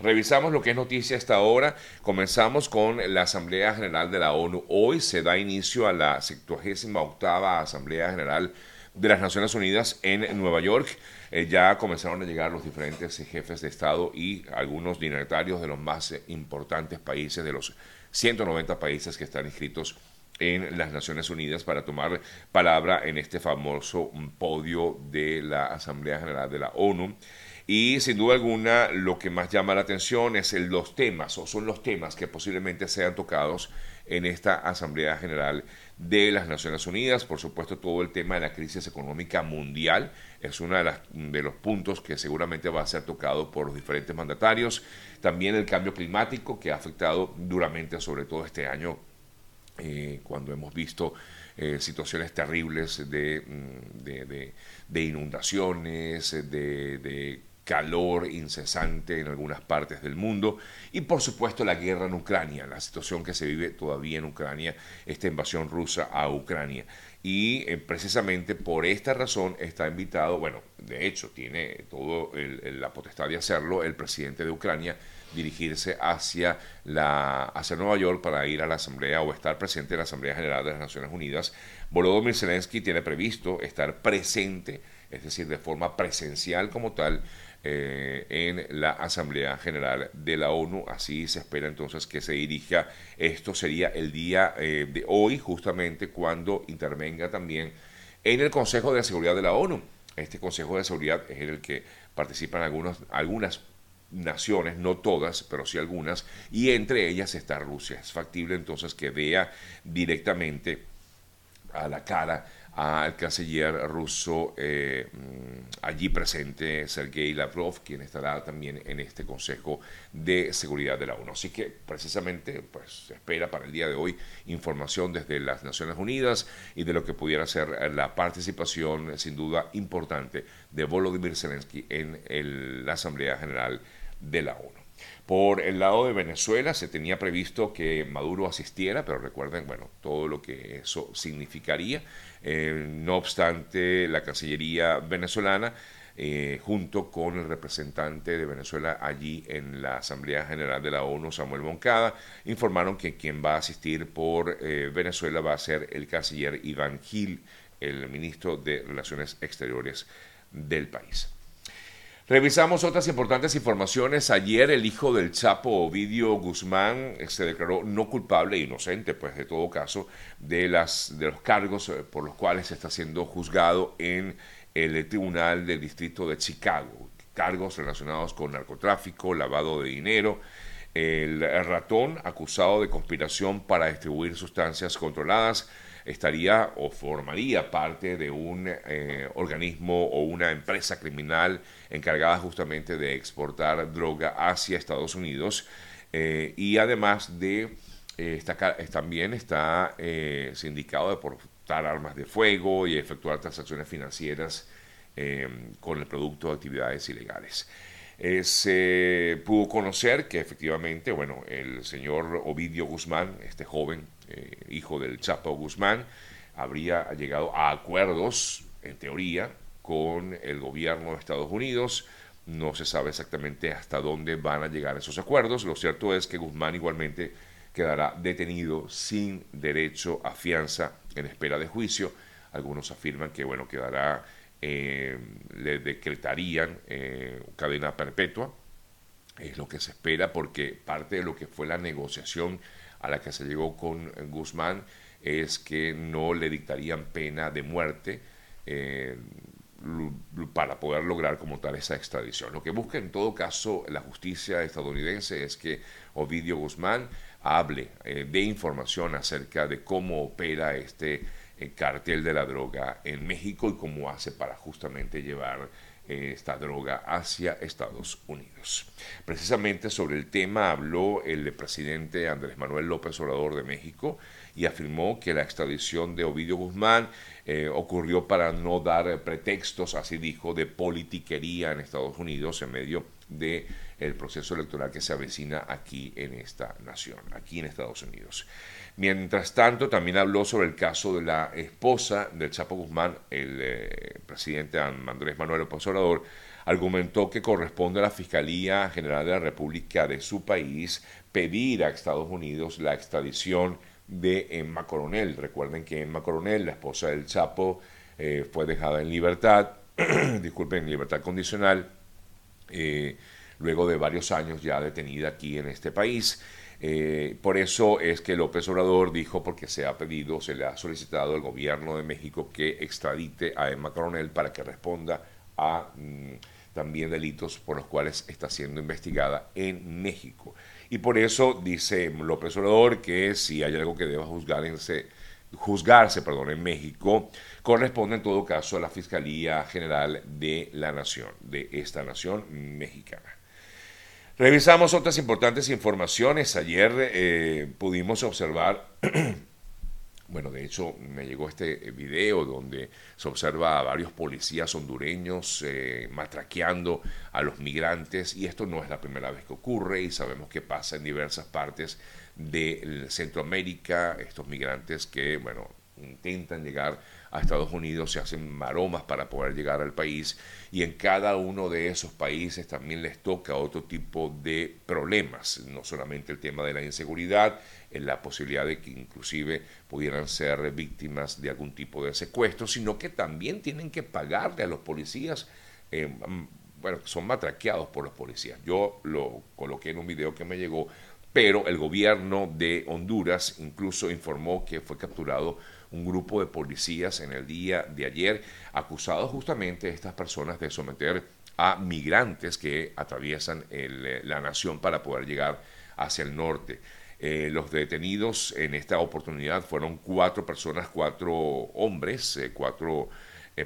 Revisamos lo que es noticia hasta ahora. Comenzamos con la Asamblea General de la ONU. Hoy se da inicio a la 78 Asamblea General de las Naciones Unidas en Nueva York. Eh, ya comenzaron a llegar los diferentes jefes de Estado y algunos dignatarios de los más importantes países, de los 190 países que están inscritos en las Naciones Unidas para tomar palabra en este famoso podio de la Asamblea General de la ONU. Y sin duda alguna lo que más llama la atención es el, los temas o son los temas que posiblemente sean tocados en esta Asamblea General de las Naciones Unidas. Por supuesto, todo el tema de la crisis económica mundial es uno de, los puntos que seguramente va a ser tocado por los diferentes mandatarios. También el cambio climático que ha afectado duramente, sobre todo este año, eh, cuando hemos visto eh, situaciones terribles de, mm, inundaciones, de calor incesante en algunas partes del mundo y por supuesto la guerra en Ucrania, la situación que se vive todavía en Ucrania, esta invasión rusa a Ucrania. Y eh, precisamente por esta razón está invitado, bueno, de hecho tiene toda la potestad de hacerlo el presidente de Ucrania, dirigirse hacia, la, hacia Nueva York para ir a la Asamblea o estar presente en la Asamblea General de las Naciones Unidas. Volodymyr Zelensky tiene previsto estar presente, es decir, de forma presencial como tal, eh, en la Asamblea General de la ONU. Así se espera entonces que se dirija. Esto sería el día eh, de hoy, justamente cuando intervenga también en el Consejo de Seguridad de la ONU. Este Consejo de Seguridad es en el que participan algunas naciones, no todas, pero sí algunas, y entre ellas está Rusia. Es factible entonces que vea directamente a la cara al canciller ruso eh, mm, allí presente, Sergei Lavrov, quien estará también en este Consejo de Seguridad de la ONU. Así que precisamente pues, se espera para el día de hoy información desde las Naciones Unidas y de lo que pudiera ser la participación sin duda importante de Volodymyr Zelensky en la Asamblea General de la ONU. Por el lado de Venezuela se tenía previsto que Maduro asistiera, pero recuerden, bueno, todo lo que eso significaría. Eh, no obstante, la Cancillería venezolana, eh, junto con el representante de Venezuela allí en la Asamblea General de la ONU, Samuel Moncada, informaron que quien va a asistir por eh, Venezuela va a ser el canciller Iván Gil, el ministro de Relaciones Exteriores del país. Revisamos otras importantes informaciones. Ayer el hijo del Chapo Ovidio Guzmán eh, se declaró no culpable e inocente, pues de todo caso, de, las, de los cargos eh, por los cuales está siendo juzgado en el Tribunal del Distrito de Chicago. Cargos relacionados con narcotráfico, lavado de dinero. El ratón acusado de conspiración para distribuir sustancias controladas estaría o formaría parte de un eh, organismo o una empresa criminal encargada justamente de exportar droga hacia Estados Unidos eh, y además de eh, también está sindicado de portar armas de fuego y efectuar transacciones financieras con el producto de actividades ilegales. se pudo conocer que efectivamente, bueno, el señor Ovidio Guzmán, este joven eh, hijo del Chapo Guzmán, habría llegado a acuerdos, en teoría, con el gobierno de Estados Unidos. No se sabe exactamente hasta dónde van a llegar esos acuerdos. Lo cierto es que Guzmán igualmente quedará detenido sin derecho a fianza en espera de juicio. Algunos afirman que bueno quedará, eh, le decretarían eh, cadena perpetua. Es lo que se espera porque parte de lo que fue la negociación a la que se llegó con Guzmán es que no le dictarían pena de muerte eh, para poder lograr como tal esa extradición. Lo que busca en todo caso la justicia estadounidense es que Ovidio Guzmán hable eh, de información acerca de cómo opera este eh, cartel de la droga en México y cómo hace para justamente llevar esta droga hacia Estados Unidos. Precisamente sobre el tema habló el presidente Andrés Manuel López Obrador de México y afirmó que la extradición de Ovidio Guzmán eh, ocurrió para no dar pretextos, así dijo, de politiquería en Estados Unidos en medio del el proceso electoral que se avecina aquí en esta nación, aquí en Estados Unidos. Mientras tanto, también habló sobre el caso de la esposa del Chapo Guzmán, el eh, presidente Andrés Manuel López Obrador, argumentó que corresponde a la Fiscalía General de la República de su país pedir a Estados Unidos la extradición de Emma Coronel. Recuerden que Emma Coronel, la esposa del Chapo, eh, fue dejada en libertad, disculpen, en libertad condicional, eh, luego de varios años ya detenida aquí en este país. Eh, por eso es que López Obrador dijo, porque se ha pedido, se le ha solicitado al gobierno de México que extradite a Emma Coronel para que responda a mm, también delitos por los cuales está siendo investigada en México. Y por eso dice López Obrador que si hay algo que deba juzgarse, juzgarse perdón, en México, corresponde en todo caso a la Fiscalía General de la Nación, de esta nación mexicana. Revisamos otras importantes informaciones. Ayer eh, pudimos observar, bueno, de hecho me llegó este video donde se observa a varios policías hondureños eh, matraqueando a los migrantes y esto no es la primera vez que ocurre y sabemos que pasa en diversas partes de Centroamérica, estos migrantes que, bueno, intentan llegar a Estados Unidos, se hacen maromas para poder llegar al país y en cada uno de esos países también les toca otro tipo de problemas, no solamente el tema de la inseguridad, en la posibilidad de que inclusive pudieran ser víctimas de algún tipo de secuestro, sino que también tienen que pagarle a los policías. Eh, mm, bueno, son matraqueados por los policías. Yo lo coloqué en un video que me llegó, pero el gobierno de Honduras incluso informó que fue capturado un grupo de policías en el día de ayer acusados justamente estas personas de someter a migrantes que atraviesan eh, la nación para poder llegar hacia el norte. Eh, los detenidos en esta oportunidad fueron cuatro personas, cuatro hombres, eh, cuatro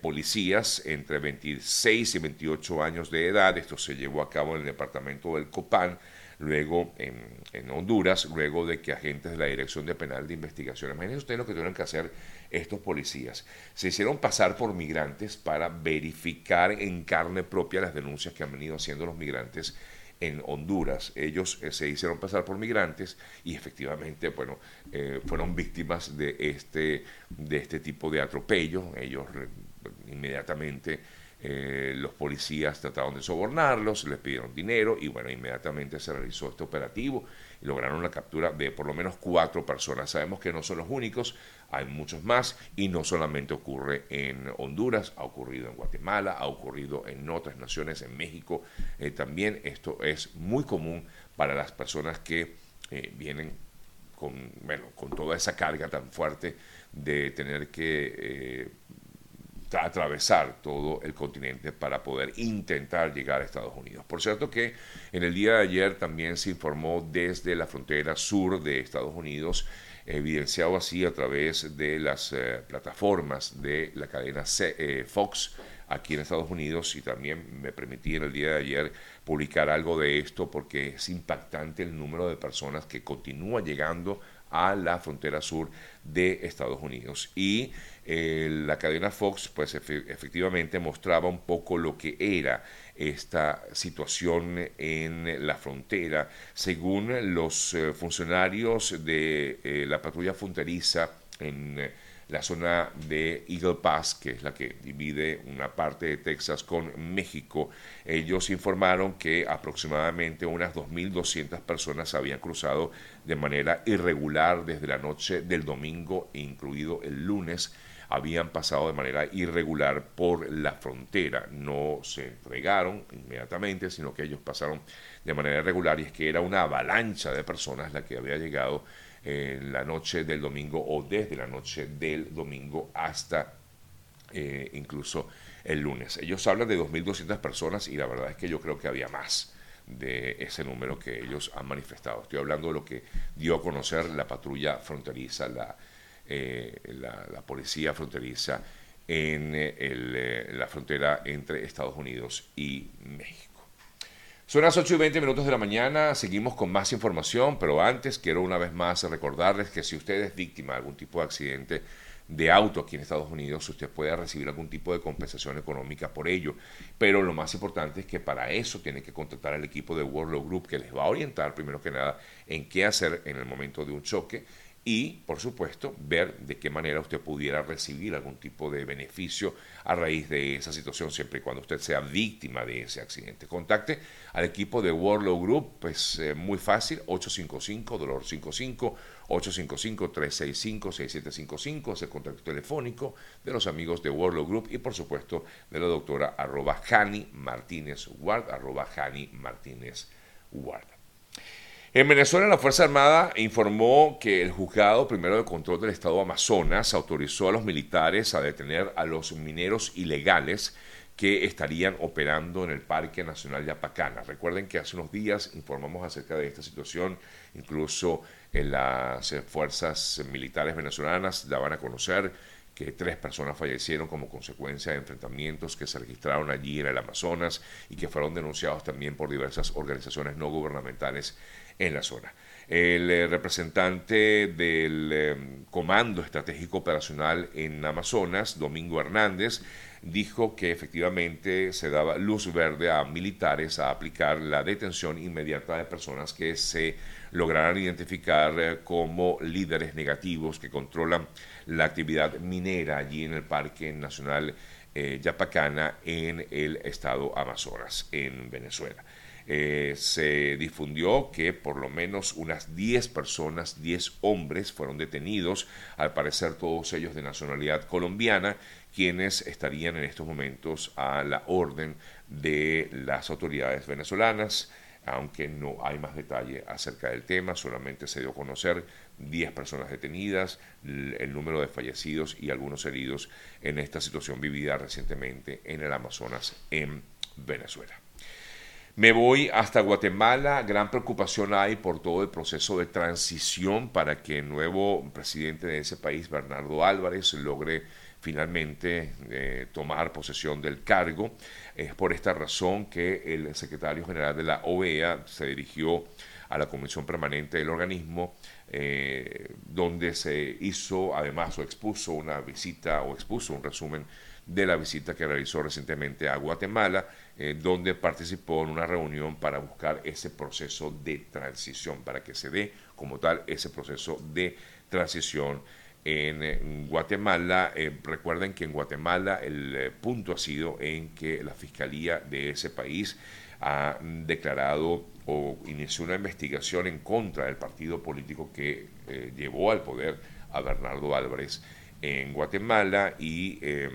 policías entre 26 y 28 años de edad. Esto se llevó a cabo en el departamento del Copán luego en, Honduras, luego de que agentes de la Dirección de Penal de Investigación, imagínense ustedes lo que tuvieron que hacer estos policías, se hicieron pasar por migrantes para verificar en carne propia las denuncias que han venido haciendo los migrantes en Honduras. Ellos eh, se hicieron pasar por migrantes y efectivamente, bueno, eh, fueron víctimas de este, de este tipo de atropello. Ellos inmediatamente eh, los policías trataron de sobornarlos, les pidieron dinero y bueno, inmediatamente se realizó este operativo y lograron la captura de por lo menos cuatro personas. Sabemos que no son los únicos, hay muchos más y no solamente ocurre en Honduras, ha ocurrido en Guatemala, ha ocurrido en otras naciones, en México eh, también. Esto es muy común para las personas que eh, vienen con, bueno, con toda esa carga tan fuerte de tener que atravesar todo el continente para poder intentar llegar a Estados Unidos. Por cierto que en el día de ayer también se informó desde la frontera sur de Estados Unidos, evidenciado así a través de las eh, plataformas de la cadena eh, Fox aquí en Estados Unidos y también me permití en el día de ayer publicar algo de esto porque es impactante el número de personas que continúa llegando a la frontera sur de Estados Unidos. Y eh, la cadena Fox, pues efectivamente mostraba un poco lo que era esta situación en la frontera, según los eh, funcionarios de eh, la patrulla fronteriza en la zona de Eagle Pass, que es la que divide una parte de Texas con México, ellos informaron que aproximadamente unas 2.200 personas habían cruzado de manera irregular desde la noche del domingo, incluido el lunes, habían pasado de manera irregular por la frontera. No se entregaron inmediatamente, sino que ellos pasaron de manera irregular y es que era una avalancha de personas la que había llegado en la noche del domingo o desde la noche del domingo hasta eh, incluso el lunes. Ellos hablan de 2.200 personas y la verdad es que yo creo que había más de ese número que ellos han manifestado. Estoy hablando de lo que dio a conocer la patrulla fronteriza, la, eh, la, policía fronteriza en eh, la frontera entre Estados Unidos y México. Son las 8 y 20 minutos de la mañana, seguimos con más información, pero antes quiero una vez más recordarles que si usted es víctima de algún tipo de accidente de auto aquí en Estados Unidos, usted puede recibir algún tipo de compensación económica por ello. Pero lo más importante es que para eso tiene que contactar al equipo de World Group que les va a orientar primero que nada en qué hacer en el momento de un choque y, por supuesto, ver de qué manera usted pudiera recibir algún tipo de beneficio a raíz de esa situación, siempre y cuando usted sea víctima de ese accidente. Contacte al equipo de Warlow Group, pues eh, muy fácil, 855 dolor 55 855-365-6755 es el contacto telefónico de los amigos de Warlow Group y por supuesto de la doctora arroba Jani Martínez Ward, arroba Jani Martínez Ward. En Venezuela, la Fuerza Armada informó que el juzgado primero de control del Estado Amazonas autorizó a los militares a detener a los mineros ilegales que estarían operando en el Parque Nacional Yapacana. Recuerden que hace unos días informamos acerca de esta situación, incluso en las fuerzas militares venezolanas daban a conocer que tres personas fallecieron como consecuencia de enfrentamientos que se registraron allí en el Amazonas y que fueron denunciados también por diversas organizaciones no gubernamentales en la zona. El eh, representante del eh, Comando Estratégico Operacional en Amazonas, Domingo Hernández, dijo que efectivamente se daba luz verde a militares a aplicar la detención inmediata de personas que se lograran identificar eh, como líderes negativos que controlan la actividad minera allí en el Parque Nacional Yapacana en el estado Amazonas, en Venezuela. Eh, se difundió que por lo menos unas 10 personas, 10 hombres fueron detenidos, al parecer todos ellos de nacionalidad colombiana, quienes estarían en estos momentos a la orden de las autoridades venezolanas, aunque no hay más detalle acerca del tema, solamente se dio a conocer 10 personas detenidas, el número de fallecidos y algunos heridos en esta situación vivida recientemente en el Amazonas, en Venezuela. Me voy hasta Guatemala. Gran preocupación hay por todo el proceso de transición para que el nuevo presidente de ese país, Bernardo Álvarez, logre finalmente eh, tomar posesión del cargo. Es por esta razón que el secretario general de la OEA se dirigió a la Comisión Permanente del organismo, eh, donde se hizo además o expuso una visita o expuso un resumen de la visita que realizó recientemente a Guatemala, eh, donde participó en una reunión para buscar ese proceso de transición, para que se dé como tal ese proceso de transición en eh, Guatemala. Eh, recuerden que en Guatemala el punto ha sido en que la Fiscalía de ese país ha declarado o inició una investigación en contra del partido político que llevó al poder a Bernardo Álvarez en Guatemala y em,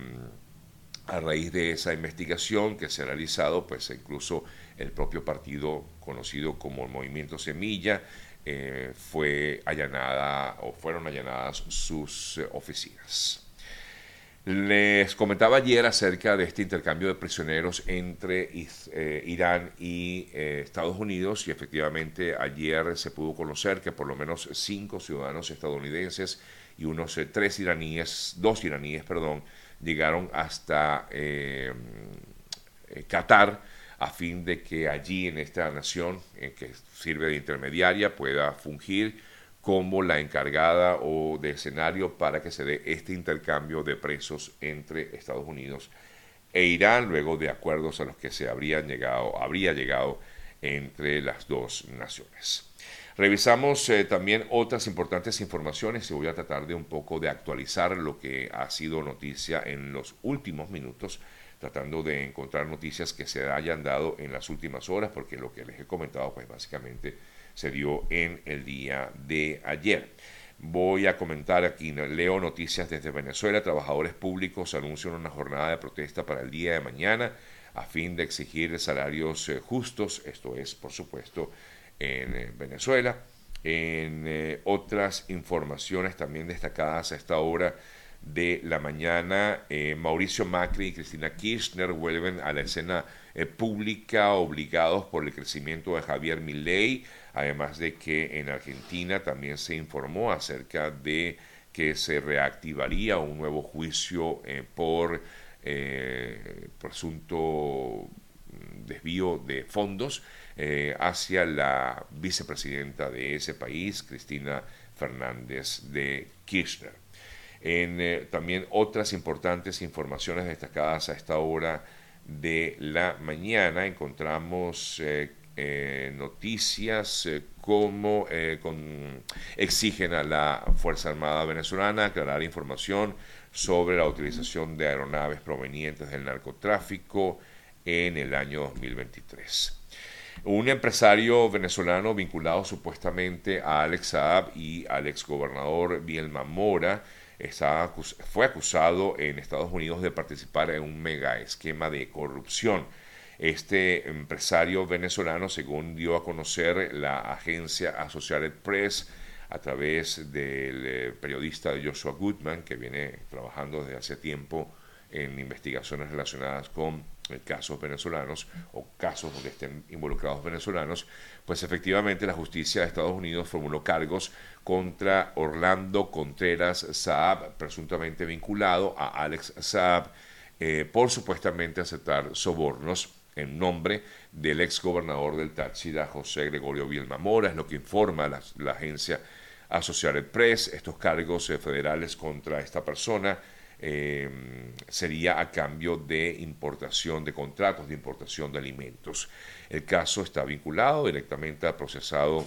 a raíz de esa investigación que se ha realizado, pues incluso el propio partido conocido como el Movimiento Semilla eh, fue allanada o fueron allanadas sus eh, oficinas. Les comentaba ayer acerca de este intercambio de prisioneros entre eh, Irán y Estados Unidos y efectivamente ayer se pudo conocer que por lo menos cinco ciudadanos estadounidenses y unos tres iraníes, dos iraníes, perdón, llegaron hasta eh, eh, Qatar a fin de que allí en esta nación que sirve de intermediaria pueda fungir como la encargada o de escenario para que se dé este intercambio de presos entre Estados Unidos e Irán, luego de acuerdos a los que se habrían llegado, habría llegado entre las dos naciones. Revisamos eh, también otras importantes informaciones y voy a tratar de un poco de actualizar lo que ha sido noticia en los últimos minutos, tratando de encontrar noticias que se hayan dado en las últimas horas, porque lo que les he comentado pues básicamente se dio en el día de ayer. Voy a comentar aquí, leo noticias desde Venezuela, trabajadores públicos anuncian una jornada de protesta para el día de mañana a fin de exigir salarios eh, justos, esto es, por supuesto, en eh, Venezuela. En eh, otras informaciones también destacadas a esta hora de la mañana, eh, Mauricio Macri y Cristina Kirchner vuelven a la escena pública obligados por el crecimiento de Javier Milei, además de que en Argentina también se informó acerca de que se reactivaría un nuevo juicio por presunto desvío de fondos eh, hacia la vicepresidenta de ese país, Cristina Fernández de Kirchner. Eh, también otras importantes informaciones destacadas a esta hora de la mañana encontramos eh, noticias como exigen a la Fuerza Armada venezolana aclarar información sobre la utilización de aeronaves provenientes del narcotráfico en el año 2023. Un empresario venezolano vinculado supuestamente a Alex Saab y al exgobernador Bielma Mora fue acusado en Estados Unidos de participar en un mega esquema de corrupción. Este empresario venezolano, según dio a conocer la agencia Associated Press, a través del eh, periodista Joshua Goodman, que viene trabajando desde hace tiempo en investigaciones relacionadas con eh, casos venezolanos o casos donde estén involucrados venezolanos, pues efectivamente la justicia de Estados Unidos formuló cargos contra Orlando Contreras Saab, presuntamente vinculado a Alex Saab, eh, por supuestamente aceptar sobornos en nombre del ex gobernador del Táchira, José Gregorio Vilma Mora, es lo que informa la, la agencia Associated Press. Estos cargos eh, federales contra esta persona eh, sería a cambio de importación de contratos de importación de alimentos. El caso está vinculado directamente al procesado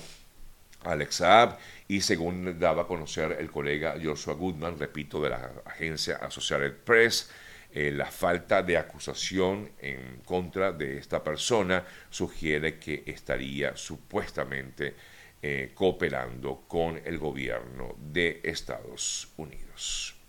Alex Saab y según daba a conocer el colega Joshua Goodman, repito, de la agencia Associated Press, eh, la falta de acusación en contra de esta persona sugiere que estaría supuestamente eh, cooperando con el gobierno de Estados Unidos.